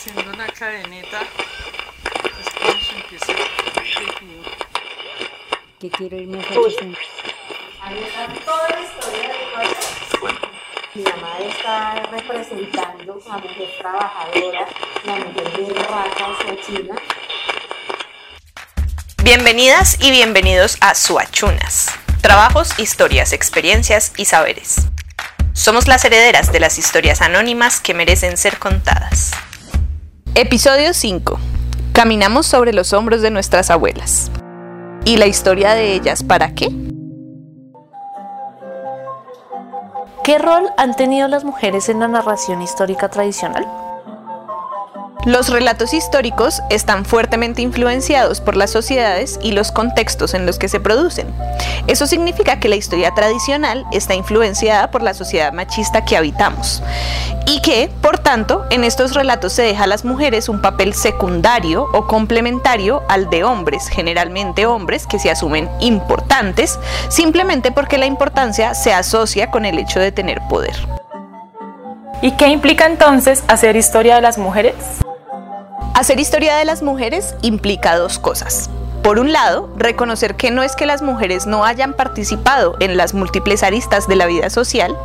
haciendo una cadeneta. Después empieza el tejido. que quiero irme a Uy. Ahí está toda la historia de cosas. Mi mamá está representando a mujer trabajadora, la mujer de raza china. Bienvenidas y bienvenidos a Suachunas. Trabajos, historias, experiencias y saberes. Somos las herederas de las historias anónimas que merecen ser contadas. Episodio 5. Caminamos sobre los hombros de nuestras abuelas. ¿Y la historia de ellas para qué? ¿Qué rol han tenido las mujeres en la narración histórica tradicional? Los relatos históricos están fuertemente influenciados por las sociedades y los contextos en los que se producen. Eso significa que la historia tradicional está influenciada por la sociedad machista que habitamos y que, por tanto, en estos relatos se deja a las mujeres un papel secundario o complementario al de hombres, generalmente hombres que se asumen importantes, simplemente porque la importancia se asocia con el hecho de tener poder. ¿Y qué implica entonces hacer historia de las mujeres? Hacer historia de las mujeres implica dos cosas. Por un lado, reconocer que no es que las mujeres no hayan participado en las múltiples aristas de la vida social,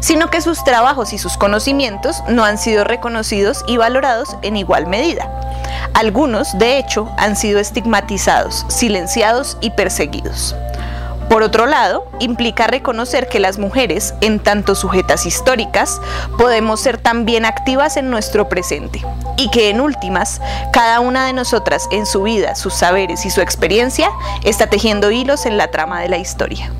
sino que sus trabajos y sus conocimientos no han sido reconocidos y valorados en igual medida. Algunos, de hecho, han sido estigmatizados, silenciados y perseguidos. Por otro lado, implica reconocer que las mujeres, en tanto sujetas históricas, podemos ser también activas en nuestro presente y que en últimas, cada una de nosotras en su vida, sus saberes y su experiencia está tejiendo hilos en la trama de la historia.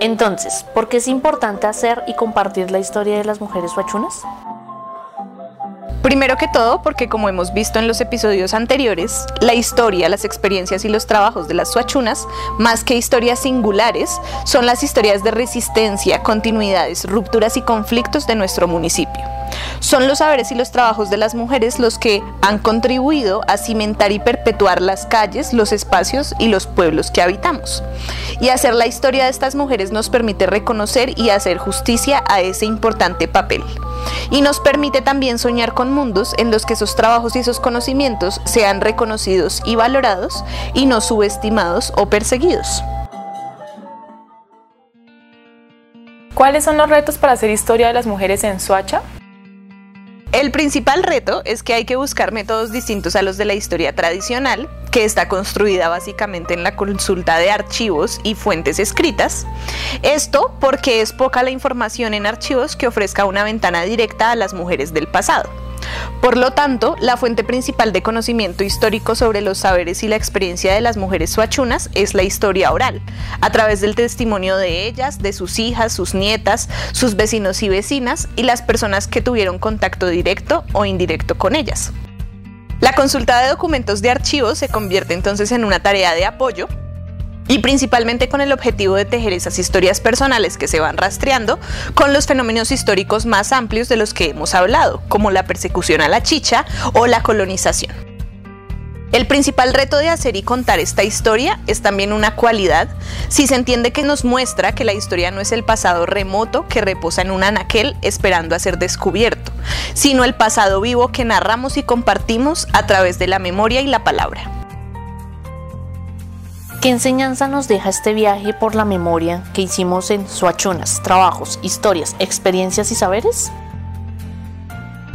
Entonces, ¿por qué es importante hacer y compartir la historia de las mujeres huachunas? Primero que todo, porque como hemos visto en los episodios anteriores, la historia, las experiencias y los trabajos de las suachunas, más que historias singulares, son las historias de resistencia, continuidades, rupturas y conflictos de nuestro municipio. Son los saberes y los trabajos de las mujeres los que han contribuido a cimentar y perpetuar las calles, los espacios y los pueblos que habitamos. Y hacer la historia de estas mujeres nos permite reconocer y hacer justicia a ese importante papel. Y nos permite también soñar con mundos en los que esos trabajos y esos conocimientos sean reconocidos y valorados y no subestimados o perseguidos. ¿Cuáles son los retos para hacer historia de las mujeres en Suacha? El principal reto es que hay que buscar métodos distintos a los de la historia tradicional, que está construida básicamente en la consulta de archivos y fuentes escritas. Esto porque es poca la información en archivos que ofrezca una ventana directa a las mujeres del pasado. Por lo tanto, la fuente principal de conocimiento histórico sobre los saberes y la experiencia de las mujeres suachunas es la historia oral, a través del testimonio de ellas, de sus hijas, sus nietas, sus vecinos y vecinas y las personas que tuvieron contacto directo o indirecto con ellas. La consulta de documentos de archivos se convierte entonces en una tarea de apoyo y principalmente con el objetivo de tejer esas historias personales que se van rastreando con los fenómenos históricos más amplios de los que hemos hablado, como la persecución a la chicha o la colonización. El principal reto de hacer y contar esta historia es también una cualidad si se entiende que nos muestra que la historia no es el pasado remoto que reposa en un anaquel esperando a ser descubierto, sino el pasado vivo que narramos y compartimos a través de la memoria y la palabra. ¿Qué enseñanza nos deja este viaje por la memoria que hicimos en Suachunas, trabajos, historias, experiencias y saberes?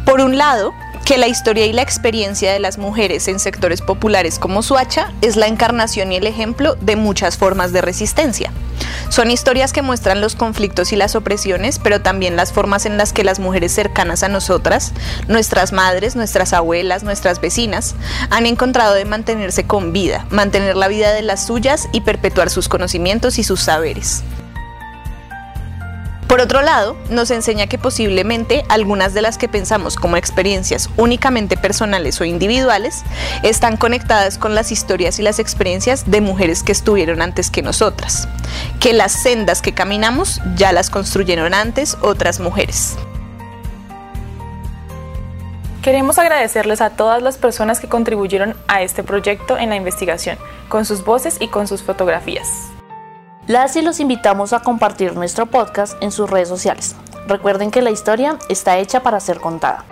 Por un lado, que la historia y la experiencia de las mujeres en sectores populares como Suacha es la encarnación y el ejemplo de muchas formas de resistencia. Son historias que muestran los conflictos y las opresiones, pero también las formas en las que las mujeres cercanas a nosotras, nuestras madres, nuestras abuelas, nuestras vecinas, han encontrado de mantenerse con vida, mantener la vida de las suyas y perpetuar sus conocimientos y sus saberes. Por otro lado, nos enseña que posiblemente algunas de las que pensamos como experiencias únicamente personales o individuales están conectadas con las historias y las experiencias de mujeres que estuvieron antes que nosotras, que las sendas que caminamos ya las construyeron antes otras mujeres. Queremos agradecerles a todas las personas que contribuyeron a este proyecto en la investigación, con sus voces y con sus fotografías. Las y los invitamos a compartir nuestro podcast en sus redes sociales. Recuerden que la historia está hecha para ser contada.